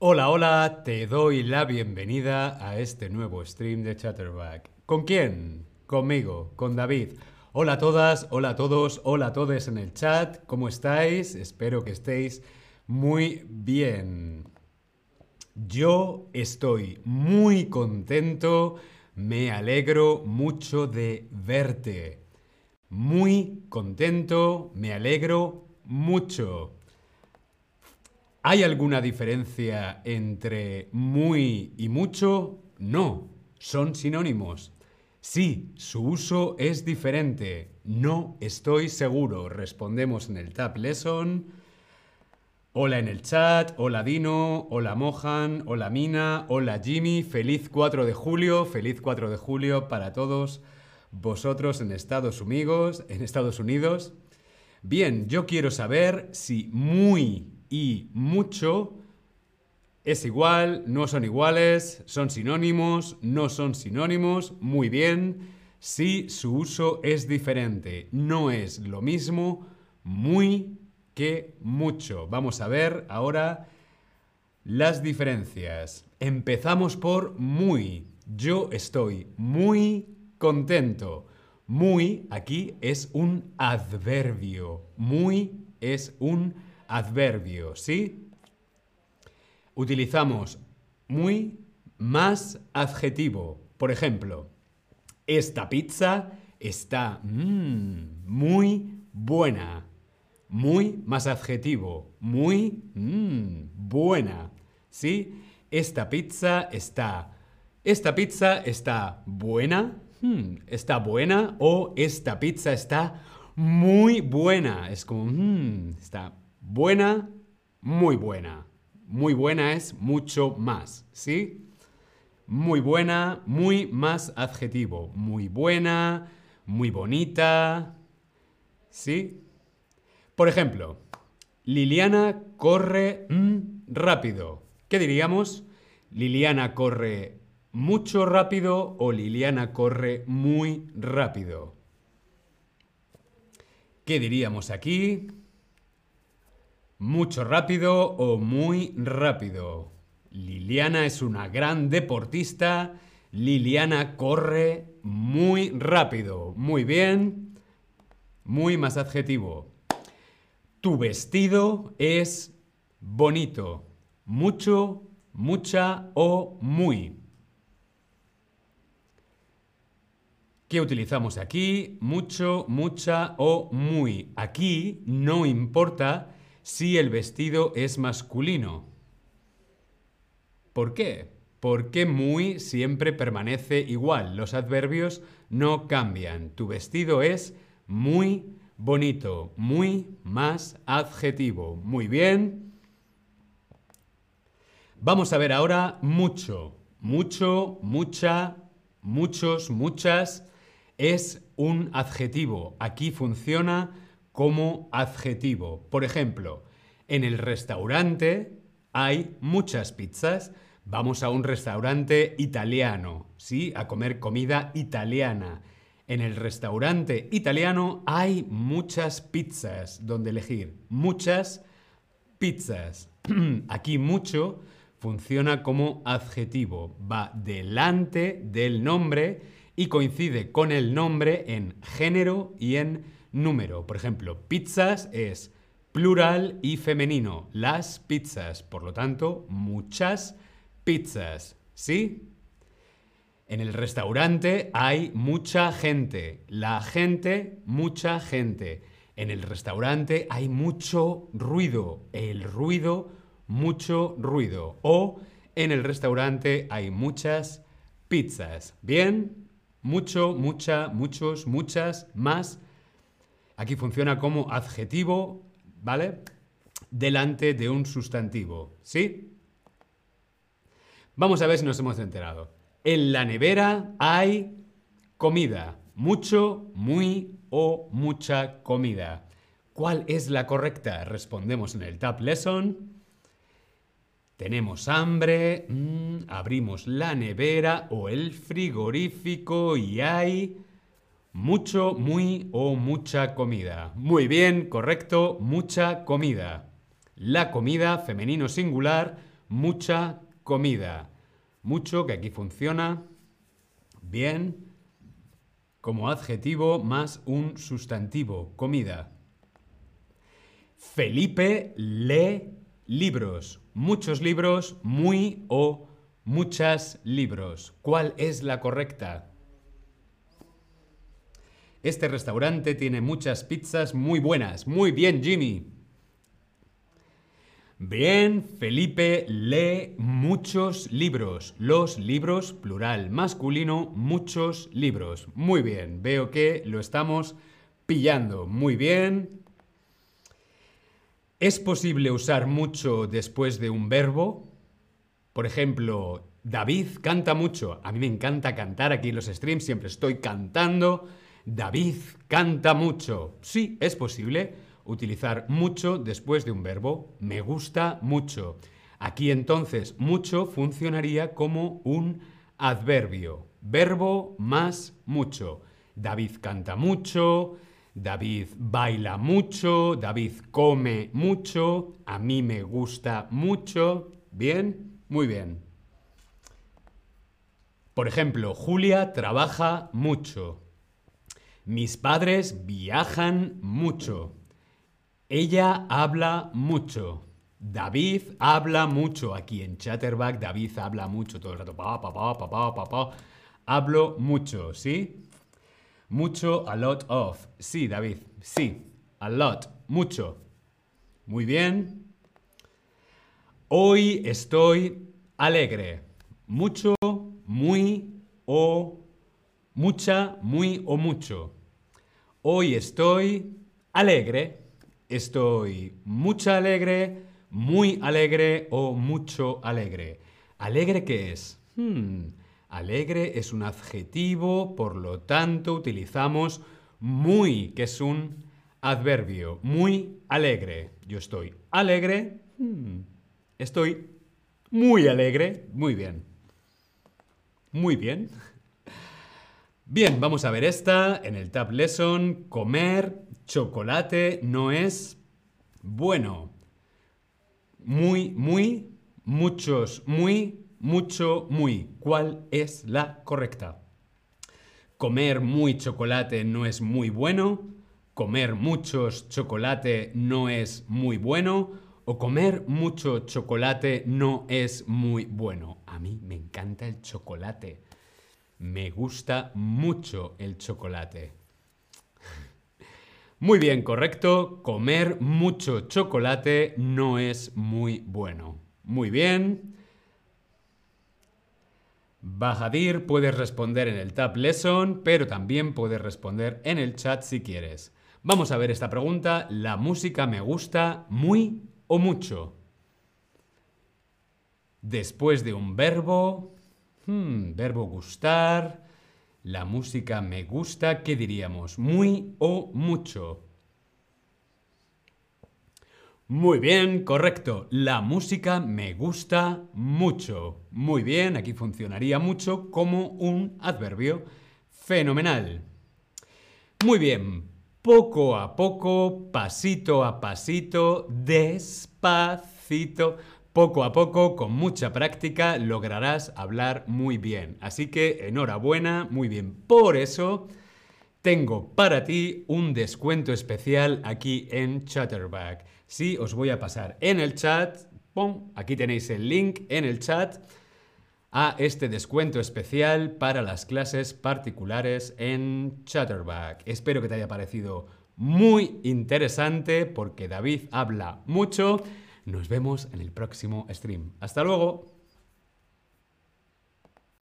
Hola, hola, te doy la bienvenida a este nuevo stream de Chatterback. ¿Con quién? Conmigo, con David. Hola a todas, hola a todos, hola a todos en el chat. ¿Cómo estáis? Espero que estéis muy bien. Yo estoy muy contento, me alegro mucho de verte. Muy contento, me alegro mucho. ¿Hay alguna diferencia entre muy y mucho? No, son sinónimos. Sí, su uso es diferente. No estoy seguro. Respondemos en el Tab Lesson. Hola en el chat, hola Dino, hola Mohan, hola Mina, hola Jimmy, feliz 4 de julio, feliz 4 de julio para todos vosotros en Estados Unidos, en Estados Unidos. Bien, yo quiero saber si muy y mucho es igual, no son iguales, son sinónimos, no son sinónimos, muy bien, si su uso es diferente, no es lo mismo muy que mucho. Vamos a ver ahora las diferencias. Empezamos por muy. Yo estoy muy contento. Muy aquí es un adverbio. Muy es un adverbio, ¿sí? Utilizamos muy más adjetivo. Por ejemplo, esta pizza está mm, muy buena. Muy más adjetivo. Muy mm, buena. ¿Sí? Esta pizza está. Esta pizza está buena. Hmm, está buena. O esta pizza está muy buena. Es como. Hmm, está Buena, muy buena. Muy buena es mucho más, ¿sí? Muy buena, muy más adjetivo. Muy buena, muy bonita, ¿sí? Por ejemplo, Liliana corre mm, rápido. ¿Qué diríamos? Liliana corre mucho rápido o Liliana corre muy rápido. ¿Qué diríamos aquí? Mucho rápido o muy rápido. Liliana es una gran deportista. Liliana corre muy rápido. Muy bien. Muy más adjetivo. Tu vestido es bonito. Mucho, mucha o muy. ¿Qué utilizamos aquí? Mucho, mucha o muy. Aquí no importa si el vestido es masculino. ¿Por qué? Porque muy siempre permanece igual. Los adverbios no cambian. Tu vestido es muy bonito, muy más adjetivo. Muy bien. Vamos a ver ahora mucho. Mucho, mucha, muchos, muchas es un adjetivo. Aquí funciona como adjetivo. Por ejemplo, en el restaurante hay muchas pizzas. Vamos a un restaurante italiano, ¿sí? A comer comida italiana. En el restaurante italiano hay muchas pizzas donde elegir. Muchas pizzas. Aquí mucho funciona como adjetivo. Va delante del nombre y coincide con el nombre en género y en número. Por ejemplo, pizzas es plural y femenino. Las pizzas. Por lo tanto, muchas pizzas. ¿Sí? En el restaurante hay mucha gente. La gente, mucha gente. En el restaurante hay mucho ruido. El ruido, mucho ruido. O en el restaurante hay muchas pizzas. ¿Bien? Mucho, mucha, muchos, muchas, más Aquí funciona como adjetivo, ¿vale? Delante de un sustantivo, ¿sí? Vamos a ver si nos hemos enterado. En la nevera hay comida. Mucho, muy o mucha comida. ¿Cuál es la correcta? Respondemos en el Tab Lesson. Tenemos hambre, mm, abrimos la nevera o el frigorífico y hay mucho, muy o mucha comida. Muy bien, correcto, mucha comida. La comida, femenino singular, mucha comida. Mucho, que aquí funciona. Bien. Como adjetivo más un sustantivo, comida. Felipe lee libros. Muchos libros, muy o muchas libros. ¿Cuál es la correcta? Este restaurante tiene muchas pizzas muy buenas. Muy bien, Jimmy. Bien, Felipe lee muchos libros. Los libros, plural, masculino, muchos libros. Muy bien, veo que lo estamos pillando. Muy bien. ¿Es posible usar mucho después de un verbo? Por ejemplo, David canta mucho. A mí me encanta cantar aquí en los streams, siempre estoy cantando. David canta mucho. Sí, es posible utilizar mucho después de un verbo. Me gusta mucho. Aquí entonces mucho funcionaría como un adverbio. Verbo más mucho. David canta mucho, David baila mucho, David come mucho, a mí me gusta mucho. ¿Bien? Muy bien. Por ejemplo, Julia trabaja mucho. Mis padres viajan mucho. Ella habla mucho. David habla mucho. Aquí en Chatterback, David habla mucho todo el rato. Pa, pa, pa, Hablo mucho, ¿sí? Mucho, a lot of. Sí, David, sí. A lot, mucho. Muy bien. Hoy estoy alegre. Mucho, muy o mucha, muy o mucho. Hoy estoy alegre. Estoy mucho alegre, muy alegre o mucho alegre. ¿Alegre qué es? Hmm, alegre es un adjetivo, por lo tanto utilizamos muy, que es un adverbio. Muy alegre. Yo estoy alegre. Hmm, estoy muy alegre. Muy bien. Muy bien. Bien, vamos a ver esta en el Tab Lesson. Comer chocolate no es bueno. Muy, muy, muchos, muy, mucho, muy. ¿Cuál es la correcta? Comer muy chocolate no es muy bueno. Comer muchos chocolate no es muy bueno. O comer mucho chocolate no es muy bueno. A mí me encanta el chocolate. Me gusta mucho el chocolate. Muy bien, correcto. Comer mucho chocolate no es muy bueno. Muy bien. Bajadir, puedes responder en el Tab Lesson, pero también puedes responder en el chat si quieres. Vamos a ver esta pregunta. ¿La música me gusta muy o mucho? Después de un verbo, Hmm, verbo gustar. La música me gusta. ¿Qué diríamos? ¿Muy o mucho? Muy bien, correcto. La música me gusta mucho. Muy bien, aquí funcionaría mucho como un adverbio. Fenomenal. Muy bien, poco a poco, pasito a pasito, despacito. Poco a poco, con mucha práctica, lograrás hablar muy bien. Así que enhorabuena, muy bien. Por eso tengo para ti un descuento especial aquí en Chatterback. Sí, os voy a pasar en el chat, ¡pum! aquí tenéis el link en el chat a este descuento especial para las clases particulares en Chatterback. Espero que te haya parecido muy interesante porque David habla mucho. Nos vemos en el próximo stream. Hasta luego.